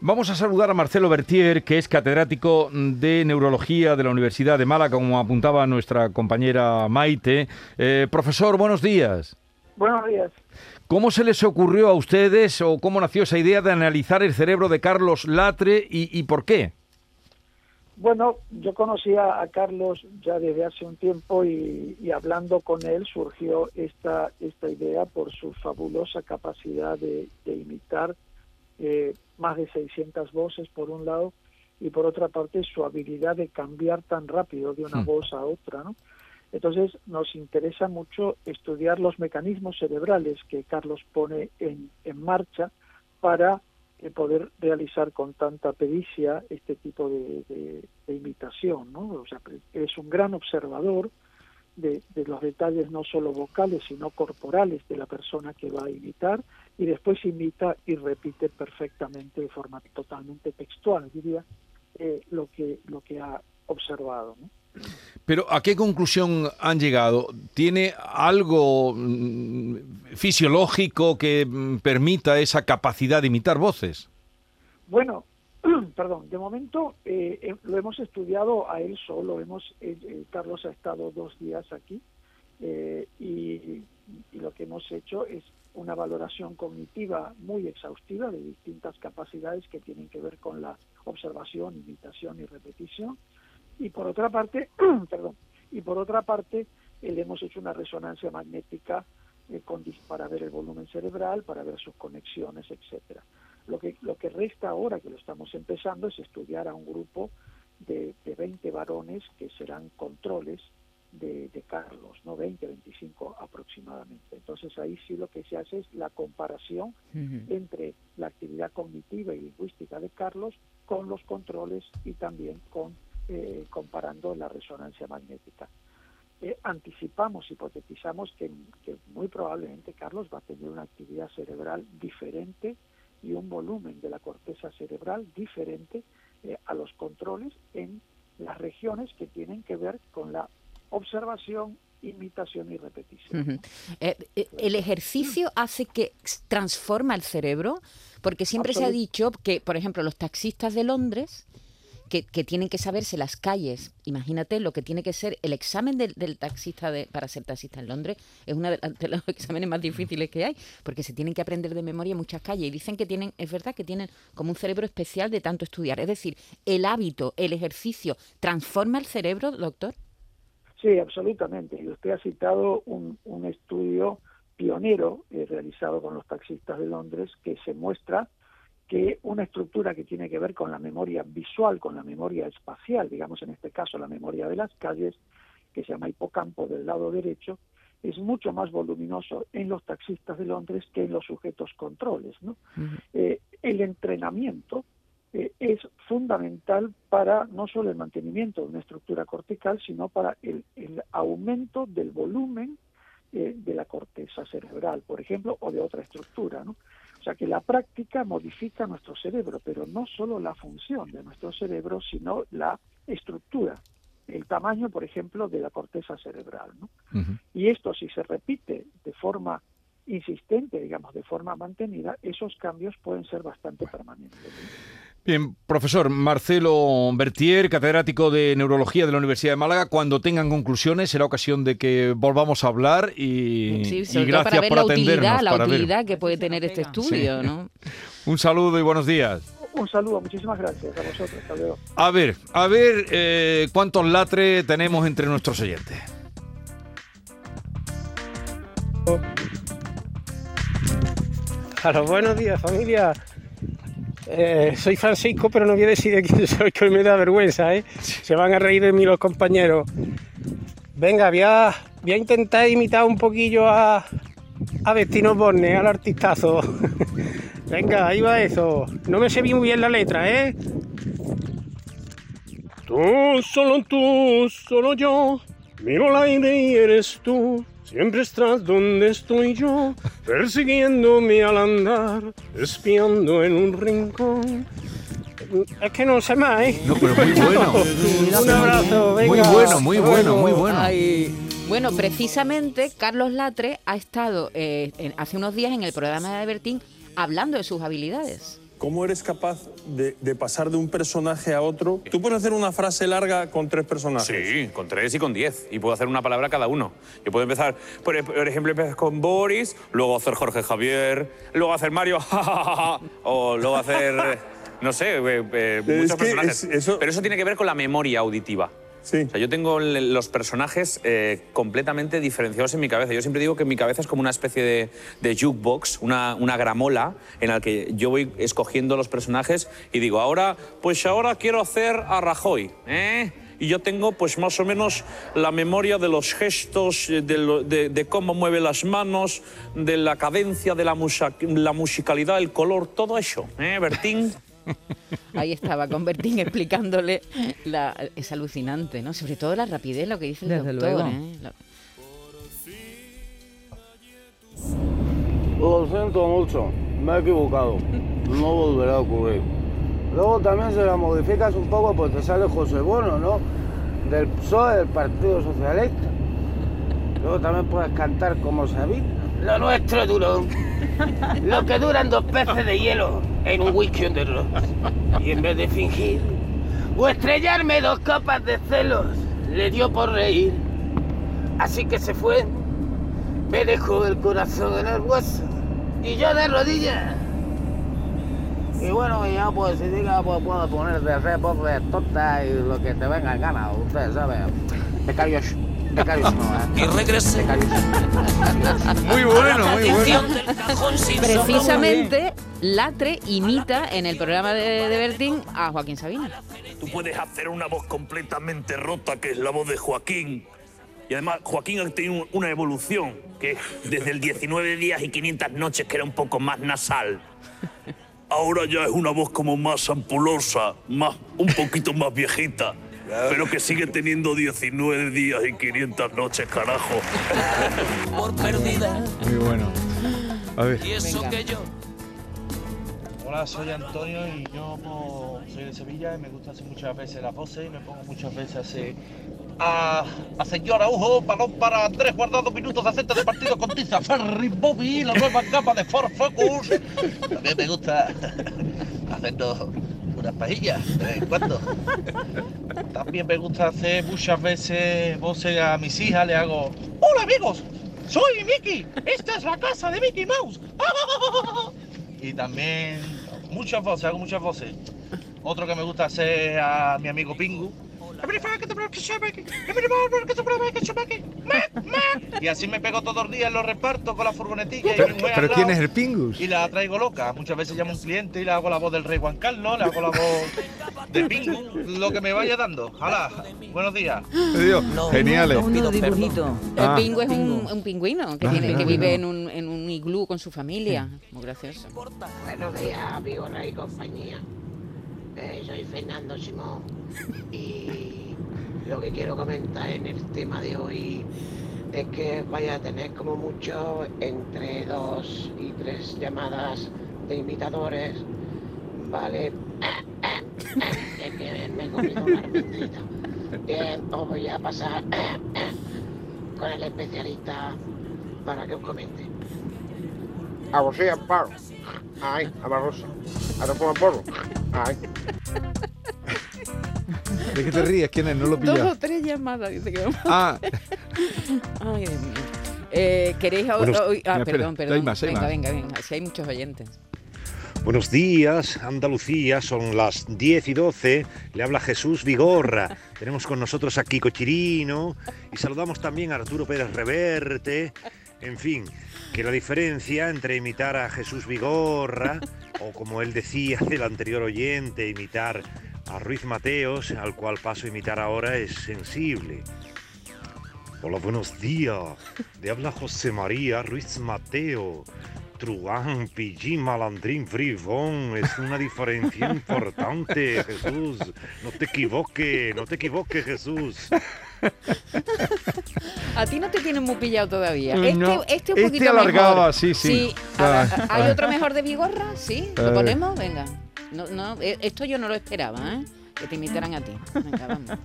Vamos a saludar a Marcelo Bertier, que es catedrático de Neurología de la Universidad de Málaga, como apuntaba nuestra compañera Maite. Eh, profesor, buenos días. Buenos días. ¿Cómo se les ocurrió a ustedes o cómo nació esa idea de analizar el cerebro de Carlos Latre y, por qué? Bueno, yo conocía a Carlos ya desde hace un tiempo y, hablando con él surgió esta, esta idea por su fabulosa capacidad de, imitar eh, más de 600 voces por un lado y por otra parte su habilidad de cambiar tan rápido de una hmm. voz a otra, ¿no? Entonces nos interesa mucho estudiar los mecanismos cerebrales que Carlos pone en, en marcha para eh, poder realizar con tanta pericia este tipo de, imitación, ¿no? O sea, es un gran observador de, de, los detalles no solo vocales sino corporales de la persona que va a imitar y después imita y repite perfectamente de forma totalmente textual, diría, eh, lo que lo que ha observado. ¿no? Pero ¿a qué conclusión han llegado? ¿Tiene algo mm, fisiológico que mm, permita esa capacidad de imitar voces? Bueno, perdón, de momento eh, eh, lo hemos estudiado a él solo. Hemos, Carlos ha estado dos días aquí y, lo que hemos hecho es una valoración cognitiva muy exhaustiva de distintas capacidades que tienen que ver con la observación, imitación y repetición. Y por otra parte, perdón, y por otra parte, eh, le hemos hecho una resonancia magnética eh, con, para ver el volumen cerebral, para ver sus conexiones, etcétera. Lo que, lo que resta ahora, que lo estamos empezando, es estudiar a un grupo de, de 20 varones que serán controles de, Carlos, ¿no? 20, 25 aproximadamente. Entonces ahí sí lo que se hace es la comparación entre la actividad cognitiva y lingüística de Carlos con los controles y también con eh, comparando la resonancia magnética. Eh, anticipamos, hipotetizamos que, que muy probablemente Carlos va a tener una actividad cerebral diferente y un volumen de la corteza cerebral diferente eh, a los controles en las regiones que tienen que ver con la observación, imitación y repetición. Eh, eh, ¿El ejercicio hace que transforma el cerebro? Porque siempre se ha dicho que, por ejemplo, los taxistas de Londres, que, tienen que saberse las calles. Imagínate lo que tiene que ser el examen del, taxista de, para ser taxista en Londres. Es uno de, los exámenes más difíciles que hay, porque se tienen que aprender de memoria muchas calles. Y dicen que tienen, es verdad, que tienen como un cerebro especial de tanto estudiar. Es decir, el hábito, el ejercicio, ¿transforma el cerebro, doctor? Sí, absolutamente. Y usted ha citado un, un estudio pionero eh, realizado con los taxistas de Londres que se muestra que una estructura que tiene que ver con la memoria visual, con la memoria espacial, digamos en este caso la memoria de las calles, que se llama hipocampo del lado derecho, es mucho más voluminoso en los taxistas de Londres que en los sujetos controles. ¿no? Eh, el entrenamiento eh, es fundamental para no solo el mantenimiento de una estructura cortical, sino para el, aumento del volumen eh, de la corteza cerebral, por ejemplo, o de otra estructura. ¿no? O sea que la práctica modifica nuestro cerebro, pero no solo la función de nuestro cerebro, sino la estructura, el tamaño, por ejemplo, de la corteza cerebral. ¿no? Y esto, si se repite de forma insistente, digamos, de forma mantenida, esos cambios pueden ser bastante permanentes. Bien, profesor Marcelo Bertier, catedrático de Neurología de la Universidad de Málaga, cuando tengan conclusiones será ocasión de que volvamos a hablar y, gracias para ver por la atendernos. Utilidad, la utilidad que puede tener este estudio, ¿no? Un saludo y buenos días. Un saludo, muchísimas gracias a vosotros. A ver, a ver eh, cuántos latres tenemos entre nuestros oyentes. A los buenos días, familia. Eh, soy Francisco, pero no voy a decir de quién soy, que me da vergüenza, ¿eh? Se van a reír de mí los compañeros. Venga, voy a, intentar imitar un poquillo a, a Vestino Borne, al artistazo. Venga, ahí va eso. No me sé muy bien la letra, ¿eh? Tú, solo tú, solo yo, miro la aire y eres tú. Siempre estás donde estoy yo, persiguiéndome al andar, espiando en un rincón. Es que no sé más, ¿eh? No, pero muy bueno. un abrazo, venga. Muy bueno, muy bueno, muy bueno. Bueno, precisamente Carlos Latre ha estado eh, hace unos días en el programa de Bertín hablando de sus habilidades. Cómo eres capaz de, pasar de un personaje a otro. Tú puedes hacer una frase larga con tres personajes. Sí, con tres y con diez. Y puedo hacer una palabra cada uno. Yo puedo empezar, por, ejemplo, empezar con Boris, luego hacer Jorge Javier, luego hacer Mario, o luego hacer, no sé, eh, eh, muchos personajes. Pero eso tiene que ver con la memoria auditiva. Sí. O sea, yo tengo los personajes eh, completamente diferenciados en mi cabeza. Yo siempre digo que mi cabeza es como una especie de, jukebox, una, una, gramola en la que yo voy escogiendo los personajes y digo, ahora, pues ahora quiero hacer a Rajoy, ¿eh? y yo tengo pues más o menos la memoria de los gestos, eh, de, cómo mueve las manos, de la cadencia, de la, la musicalidad, el color, todo eso, ¿eh, Bertín? Ahí estaba con Bertín explicándole, la, es alucinante, ¿no? Sobre todo la rapidez, lo que dice el Desde doctor. ¿eh? Lo siento mucho, me he equivocado. No volverá a ocurrir. Luego también se la modificas un poco, pues te sale José Bono, ¿no? Del PSOE, del Partido Socialista. Luego también puedes cantar como Sabina. Lo nuestro duró. Lo que duran dos peces de hielo en un whisky on the. Y en vez de fingir o estrellarme dos copas de celos, le dio por reír. Así que se fue, me dejó el corazón en el hueso y yo de rodillas. Y bueno, ya pues si diga, pues puedo poner de repos de tonta y lo que te venga en gana, ustedes saben. Becarios Y regresé. Muy bueno, muy bueno. Precisamente, Latre imita en el programa de, de Bertín a Joaquín Sabina. Tú puedes hacer una voz completamente rota, que es la voz de Joaquín. Y además, Joaquín ha tenido una evolución, que desde el 19 días y 500 noches, que era un poco más nasal. Ahora ya es una voz como más ampulosa, más, un poquito más viejita. Pero que sigue teniendo 19 días y 500 noches, carajo. Por perdida. Muy bueno. A ver. Y eso que yo. Hola, soy Antonio y yo soy de Sevilla y me gusta hacer muchas veces la pose y me pongo muchas veces a hacer a, a señor Araujo, balón para tres guardados minutos de acento de partido con Tiza Ferry Bobby, la nueva capa de Ford Focus. También me gusta hacernos unas pajillas de vez en cuando. También me gusta hacer muchas veces voces a mis hijas, le hago ¡Hola amigos! ¡Soy Mickey! ¡Esta es la casa de Mickey Mouse! y también muchas voces, hago muchas voces. Otro que me gusta hacer a mi amigo Pingu, y así me pego todos los días, lo reparto con la furgonetilla. ¿Pero, y ¿pero quién es el Pingus? Y la traigo loca. Muchas veces llamo a un cliente y le hago la voz del rey Juan Carlos, le hago la voz de Pingus, lo que me vaya dando. Hola, buenos días. Genial. El ah. Pingu es un, pingüino que, ah, tiene, que vive en un, en un iglú con su familia. Muy gracioso. Buenos días, amigos y compañía. Soy Fernando Simón y lo que quiero comentar en el tema de hoy es que vaya a tener como mucho entre dos y tres llamadas de imitadores, ¿vale? Es que me he comido una Bien, os voy a pasar con el especialista para que os comente. A vos Amparo. Ay, a Barrosa. A pongo Porro. Ay. ¿De qué te ríes? ¿Quién es? No lo pillas. Dos o tres llamadas, dice que Ah. Ay, Dios mío. Eh, ¿Queréis oír? Ah, perdón, perdón. Hay más, hay venga, más. venga, venga. Si hay muchos oyentes. Buenos días, Andalucía, son las 10 y 12, le habla Jesús Vigorra, tenemos con nosotros a Kiko Chirino y saludamos también a Arturo Pérez Reverte, en fin, que la diferencia entre imitar a Jesús Vigorra o como él decía del anterior oyente, imitar a Ruiz Mateos, al cual paso a imitar ahora, es sensible. Hola, buenos días. Le habla José María Ruiz Mateo. Truán, Pillín, Malandrín, Frivón. Es una diferencia importante, Jesús. No te equivoques, no te equivoques, Jesús. A ti no te tienen muy pillado todavía. Este, este, este un este poquito alargaba, sí, sí. ¿Hay otro mejor de Vigorra? Sí, lo ponemos, venga. No, no, eh, esto yo no lo esperaba, ¿eh? Que te imitaran a ti. Venga, vamos.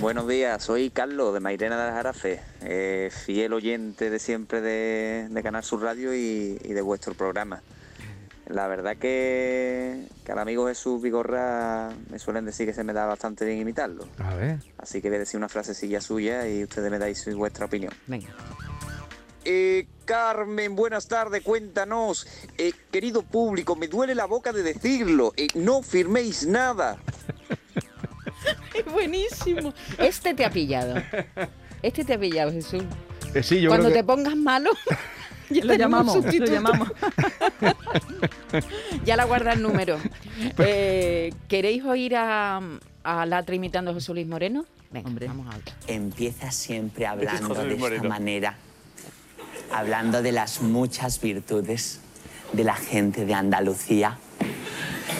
Buenos días, soy Carlos de Mairena de Jarafe, eh, fiel oyente de siempre de, de Canal Sur Radio y, de vuestro programa. La verdad que, que al amigo Jesús Vigorra me suelen decir que se me da bastante bien imitarlo. A ver. Así que voy a decir una frasecilla suya y ustedes me dais vuestra opinión. Venga. Eh, Carmen, buenas tardes, cuéntanos. Eh, querido público, me duele la boca de decirlo. eh, no firméis nada. Es buenísimo. Este te ha pillado. Este te ha pillado, Jesús. Eh, sí, yo Cuando creo te pongas malo, ya Lo llamamos, lo sustituto. llamamos. ya la guarda el número. Eh, ¿Queréis oír a, a Latra imitando a Jesús Luis Moreno? Venga, vamos a ver. Empieza siempre José hablando Luis de esta Moreno. manera, hablando de las muchas virtudes de la gente de Andalucía,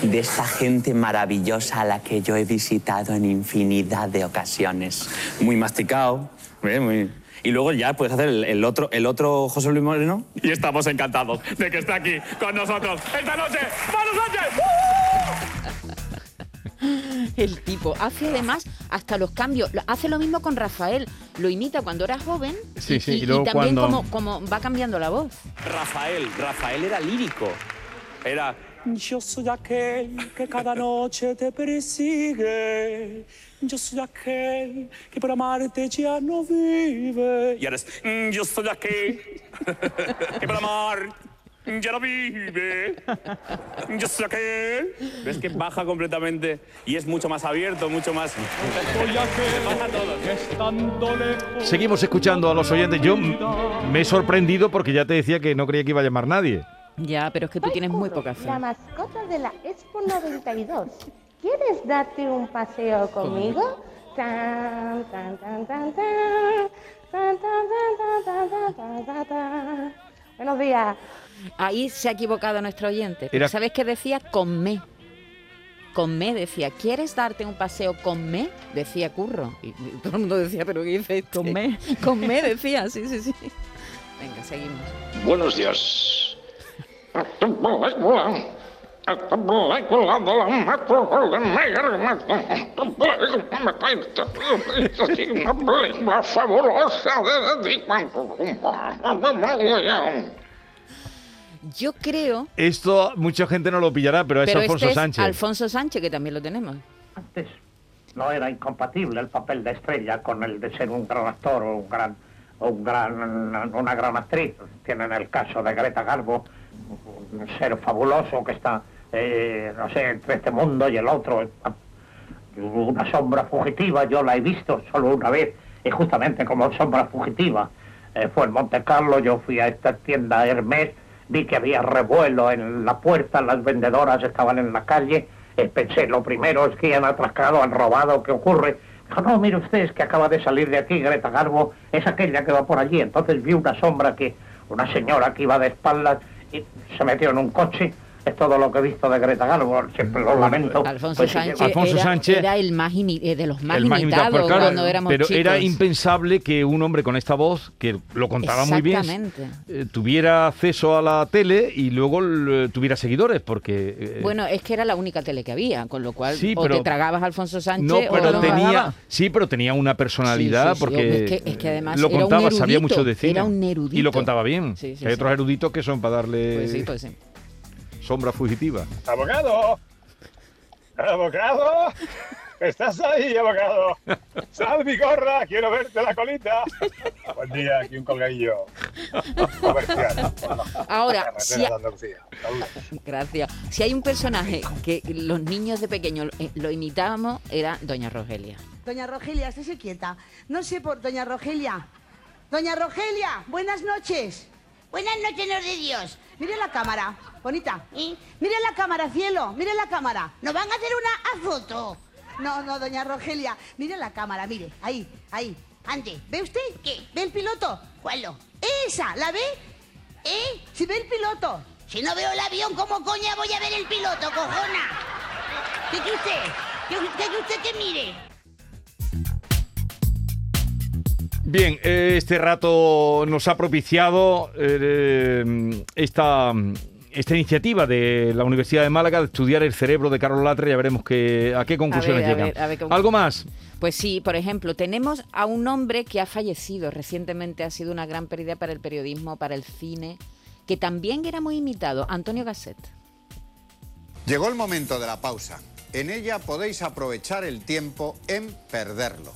de esta gente maravillosa a la que yo he visitado en infinidad de ocasiones. Muy masticado. ¿eh? Muy- Y luego ya puedes hacer el, el otro, el otro José Luis Moreno. Y estamos encantados de que esté aquí con nosotros esta noche. ¡Manu Sánchez! El tipo hace además hasta los cambios. Hace lo mismo con Rafael. Lo imita cuando era joven Sí, sí, y, y luego también cuando- como, como va cambiando la voz. Rafael, Rafael era lírico. Era. Yo soy aquel que cada noche te persigue. Yo soy aquel que por amarte ya no vive. Y ahora es. "Mm, Yo soy aquel que por amar ya no vive. Yo soy aquel. ¿Ves que baja completamente y es mucho más abierto, mucho más. Seguimos escuchando a los oyentes. Yo me he sorprendido porque ya te decía que no creía que iba a llamar nadie. Ya, pero es que tú tienes muy poca fe. La mascota de la Expo 92. ¿Quieres darte un paseo conmigo? Tan, tan, tan, tan, tan. Tan, tan, tan, tan, tan, tan, tan, tan. Buenos días. Ahí se ha equivocado nuestro oyente. Era- ¿Sabes qué decía? Con me. Con me decía, ¿quieres darte un paseo con me? Decía Curro. Y, y todo el mundo decía, ¿pero qué dices? Con me. Con me decía, sí, sí, sí. Venga, seguimos. Buenos días. Yo creo... Esto mucha gente no lo pillará, pero es pero Alfonso este Sánchez. Alfonso Sánchez, que también lo tenemos. no era incompatible el papel de estrella con el de ser un gran actor o un gran o un gran una gran actriz tienen el caso de Greta Garbo un ser fabuloso que está eh, no sé entre este mundo y el otro una sombra fugitiva yo la he visto solo una vez y justamente como sombra fugitiva eh, fue en Monte Carlo yo fui a esta tienda Hermes vi que había revuelo en la puerta las vendedoras estaban en la calle eh, pensé, lo primero es que han atracado, han robado, ¿qué ocurre? Dijo, no, mire usted, es que acaba de salir de aquí, Greta Garbo, es aquella que va por allí. Entonces vi una sombra que, una señora que iba de espaldas se metió en un coche. Es todo lo que he visto de Greta Garbo, siempre lo lamento. Alfonso Pues Sánchez, Alfonso era, Sánchez- era el más eh, de los más, más imitados claro, cuando éramos pero chicos. era impensable que un hombre con esta voz, que lo contaba muy bien, eh, tuviera acceso a la tele y luego l- tuviera seguidores, porque... eh, Bueno, es que era la única tele que había, con lo cual Sí, o pero- te tragabas a Alfonso Sánchez no, o pero no tenía, sí, pero tenía una personalidad Sí, sí, sí, porque es que- es que además lo contaba, sabía erudito, mucho de cine era un y lo erudito. contaba bien. Hay otros eruditos que son para darle Pues sí, pues sí. Sombra fugitiva. ¡Abogado! ¡Abogado! ¿Estás ahí, abogado? ¡Sal, mi gorra! ¡Quiero verte la colita! Buen día, aquí un colgadillo comercial. Ahora, si ha-. Gracias. Si hay un personaje que los niños de pequeños eh, lo imitábamos, era Doña Rogelia. Doña Rogelia, estése quieta. No sé por... Doña Rogelia. Doña Rogelia, buenas noches. Buenas noches, Dios de Dios. Mire la cámara, bonita. Mire la cámara, cielo. Mire la cámara. ¿Nos van a hacer una foto? No, no, doña Rogelia. Mire la cámara, mire. Ahí, ahí. Ande. ¿Ve usted? ¿Qué? ¿Ve el piloto? ¿Cuál? Esa, ¿la ve? ¿Eh? Si ve el piloto. Si no veo el avión, ¿cómo coña voy a ver el piloto, cojona? ¿Qué quiere usted? ¿Qué qué usted que mire? Bien, eh, este rato nos ha propiciado eh, esta, esta iniciativa de la Universidad de Málaga de estudiar el cerebro de Carlos Latre. Ya veremos que, a qué conclusiones A ver, a llegan. ver, a ver cómo- ¿Algo más? Pues sí, por ejemplo, tenemos a un hombre que ha fallecido recientemente, ha sido una gran pérdida para el periodismo, para el cine, que también era muy imitado, Antonio Gasset. Llegó el momento de la pausa. En ella podéis aprovechar el tiempo en perderlo.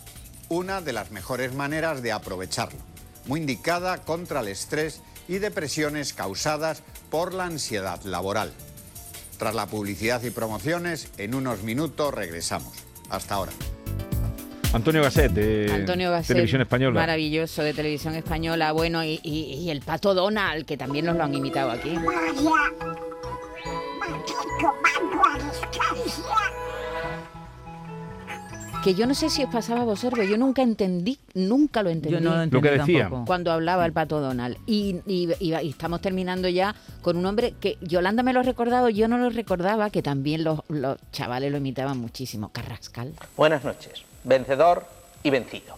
Una de las mejores maneras de aprovecharlo. Muy indicada contra el estrés y depresiones causadas por la ansiedad laboral. Tras la publicidad y promociones, en unos minutos regresamos. Hasta ahora. Antonio Gasset, de Antonio Gasset, Televisión Española. Maravilloso, de Televisión Española. Bueno, y, y- y el Pato Donald, que también nos lo han imitado aquí. Que yo no sé si os pasaba a vosotros, pero yo nunca entendí, nunca lo entendí. Yo no lo Lo que entendí decía. tampoco. Cuando hablaba el Pato Donald. Y, y- y- y estamos terminando ya con un hombre que Yolanda me lo ha recordado, yo no lo recordaba, que también los, los chavales lo imitaban muchísimo. Carrascal. Buenas noches. Vencedor y vencido.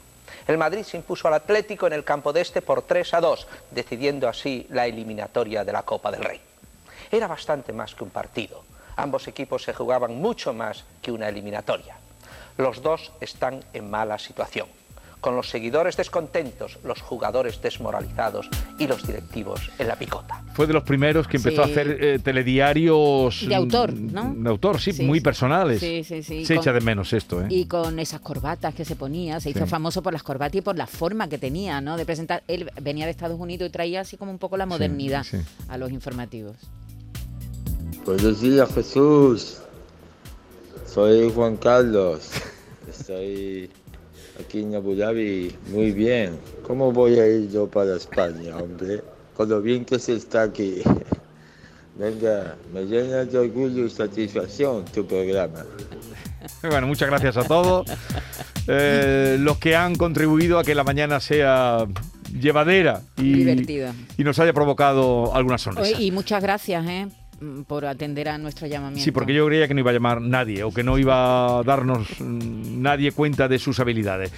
El Madrid se impuso al Atlético en el campo de este por 3 a 2, decidiendo así la eliminatoria de la Copa del Rey. Era bastante más que un partido. Ambos equipos se jugaban mucho más que una eliminatoria. Los dos están en mala situación, con los seguidores descontentos, los jugadores desmoralizados y los directivos en la picota. Fue de los primeros que empezó a hacer eh, telediarios. De autor, mm, ¿no? De autor, sí, Sí, muy sí. personales. Sí, sí, sí. Se Con- echa de menos esto, ¿eh? Y con esas corbatas que se ponía, se hizo famoso por las corbatas y por la forma que tenía, ¿no? De presentar. Él venía de Estados Unidos y traía así como un poco la modernidad sí. a los informativos. Buenos días, Jesús. Soy Juan Carlos. Estoy aquí en Abu Dhabi. Muy bien. ¿Cómo voy a ir yo para España, hombre? Con lo bien que se está aquí. Venga, me llena de orgullo y satisfacción tu programa. Bueno, muchas gracias a todos. Eh, los que han contribuido a que la mañana sea llevadera y, Divertida. y nos haya provocado alguna sonrisa. Oye, y muchas gracias, ¿eh? Mm, Por atender a nuestro llamamiento. Sí, porque yo creía que no iba a llamar nadie o que no iba a darnos mm, nadie cuenta de sus habilidades.